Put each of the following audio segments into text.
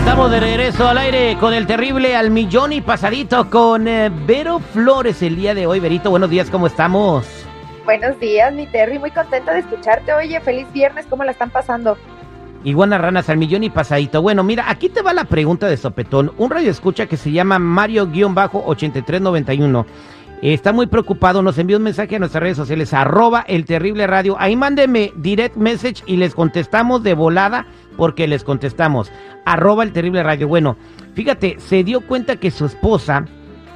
estamos de regreso al aire con el terrible al millón y pasadito con eh, Vero Flores el día de hoy. Verito, buenos días, ¿cómo estamos? Buenos días, mi Terry, muy contenta de escucharte. Oye, feliz viernes, ¿cómo la están pasando? Iguanas ranas al millón y pasadito. Bueno, mira, aquí te va la pregunta de sopetón. Un radio escucha que se llama Mario-8391. Está muy preocupado, nos envió un mensaje a nuestras redes sociales, arroba el terrible radio. Ahí mándeme direct message y les contestamos de volada porque les contestamos. Arroba el terrible radio. Bueno, fíjate, se dio cuenta que su esposa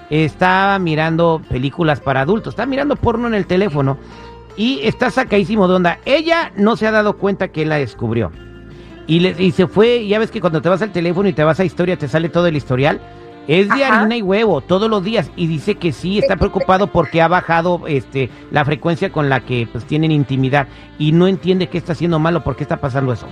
estaba mirando películas para adultos, está mirando porno en el teléfono y está sacadísimo de onda. Ella no se ha dado cuenta que la descubrió. Y, y se fue, ya ves que cuando te vas al teléfono y te vas a historia te sale todo el historial. Es de Ajá. harina y huevo todos los días y dice que sí está preocupado porque ha bajado este la frecuencia con la que pues tienen intimidad y no entiende qué está haciendo malo, por qué está pasando eso.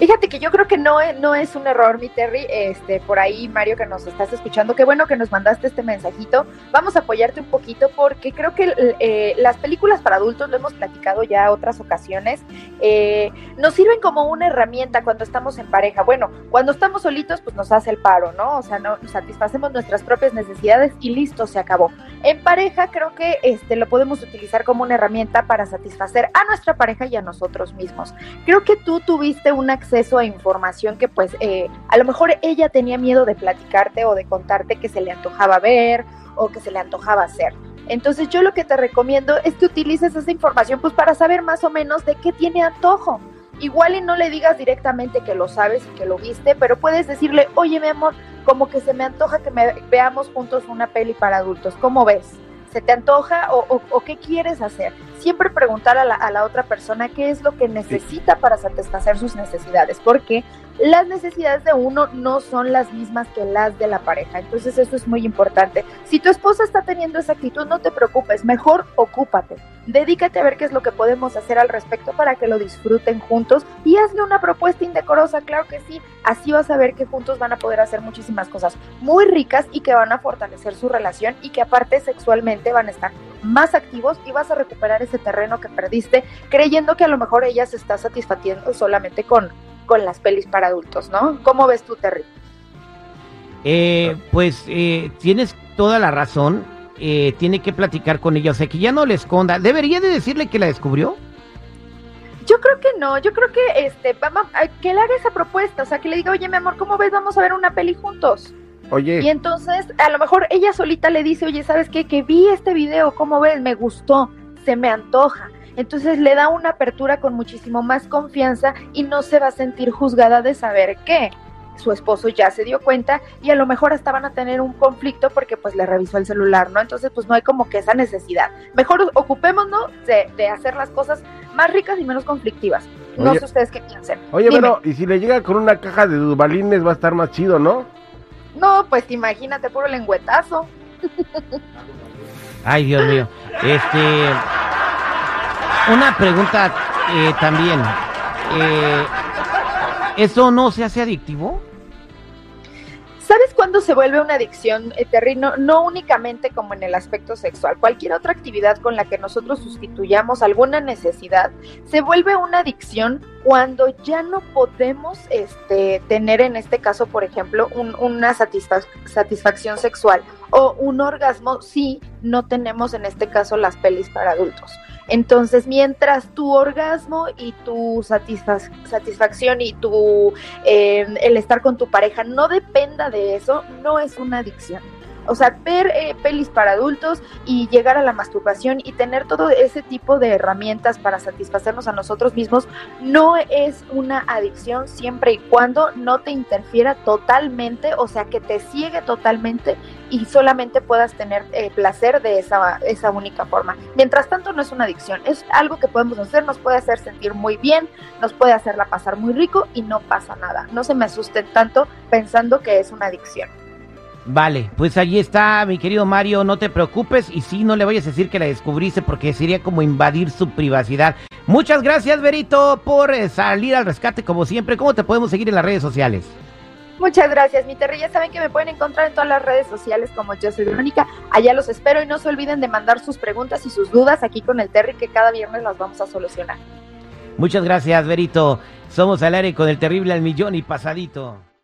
Fíjate que yo creo que no, no es un error, mi Terry. Este, por ahí, Mario, que nos estás escuchando, qué bueno que nos mandaste este mensajito. Vamos a apoyarte un poquito porque creo que eh, las películas para adultos, lo hemos platicado ya otras ocasiones, eh, nos sirven como una herramienta cuando estamos en pareja. Bueno, cuando estamos solitos, pues nos hace el paro, ¿no? O sea, no satisfacemos nuestras propias necesidades y listo, se acabó. En pareja, creo que este, lo podemos utilizar como una herramienta para satisfacer a nuestra pareja y a nosotros mismos creo que tú tuviste un acceso a información que pues eh, a lo mejor ella tenía miedo de platicarte o de contarte que se le antojaba ver o que se le antojaba hacer. Entonces yo lo que te recomiendo es que utilices esa información pues para saber más o menos de qué tiene antojo. Igual y no le digas directamente que lo sabes y que lo viste, pero puedes decirle, oye mi amor, como que se me antoja que me veamos juntos una peli para adultos, ¿cómo ves? ¿Se te antoja o, o- o qué quieres hacer? Siempre preguntar a la, a la otra persona qué es lo que necesita para satisfacer sus necesidades, porque las necesidades de uno no son las mismas que las de la pareja. Entonces eso es muy importante. Si tu esposa está teniendo esa actitud, no te preocupes, mejor ocúpate. Dedícate a ver qué es lo que podemos hacer al respecto para que lo disfruten juntos y hazle una propuesta indecorosa, claro que sí. Así vas a ver que juntos van a poder hacer muchísimas cosas muy ricas y que van a fortalecer su relación y que aparte sexualmente van a estar más activos y vas a recuperar ese terreno que perdiste creyendo que a lo mejor ella se está satisfaciendo solamente con, con las pelis para adultos, ¿no? ¿Cómo ves tú, Terry? Eh, pues eh, tienes toda la razón. eh, tiene que platicar con ella, o sea que ya no le esconda. ¿Debería de decirle que la descubrió? Yo creo que no, yo creo que este, vamos, que le haga esa propuesta, o sea, que le diga, oye, mi amor, ¿cómo ves? Vamos a ver una peli juntos. Y entonces, a lo mejor ella solita le dice, oye, ¿sabes qué? Que vi este video, ¿cómo ves? Me gustó, se me antoja. Entonces le da una apertura con muchísimo más confianza y no se va a sentir juzgada de saber que su esposo ya se dio cuenta y a lo mejor hasta van a tener un conflicto porque pues le revisó el celular, ¿no? Entonces pues no hay como que esa necesidad. Mejor ocupémonos de, de hacer las cosas más ricas y menos conflictivas. No sé ustedes qué piensen. oye, Dime. pero y si le llega con una caja de dubalines va a estar más chido, ¿no? No, pues imagínate, puro lengüetazo. Ay, Dios mío. Este. Una pregunta eh, también. Eh, ¿Eso no se hace adictivo? ¿Sabes cuándo se vuelve una adicción, eh, Terry? No, únicamente como en el aspecto sexual, cualquier otra actividad con la que nosotros sustituyamos alguna necesidad, se vuelve una adicción cuando ya no podemos este, tener en este caso, por ejemplo, un- una satisfac- satisfacción sexual o un orgasmo si no tenemos en este caso las pelis para adultos. Entonces, mientras tu orgasmo y tu satisfac- satisfacción y tu eh, el estar con tu pareja no dependa de eso, no es una adicción. O sea, ver eh, pelis para adultos y llegar a la masturbación y tener todo ese tipo de herramientas para satisfacernos a nosotros mismos no es una adicción siempre y cuando no te interfiera totalmente, o sea, que te ciegue totalmente y solamente puedas tener eh, placer de esa, esa única forma. Mientras tanto, no es una adicción, es algo que podemos hacer, nos puede hacer sentir muy bien, nos puede hacerla pasar muy rico y no pasa nada. No se me asusten tanto pensando que es una adicción. Vale, pues allí está, mi querido Mario, no te preocupes y sí, no le vayas a decir que la descubriste porque sería como invadir su privacidad. Muchas gracias, Berito, por eh, salir al rescate como siempre. ¿Cómo te podemos seguir en las redes sociales? Muchas gracias, mi Terry. Ya saben que me pueden encontrar en todas las redes sociales como yo soy Verónica. Allá los espero y no se olviden de mandar sus preguntas y sus dudas aquí con el Terry que cada viernes las vamos a solucionar. Muchas gracias, Berito. Somos al aire con el terrible al millón y pasadito.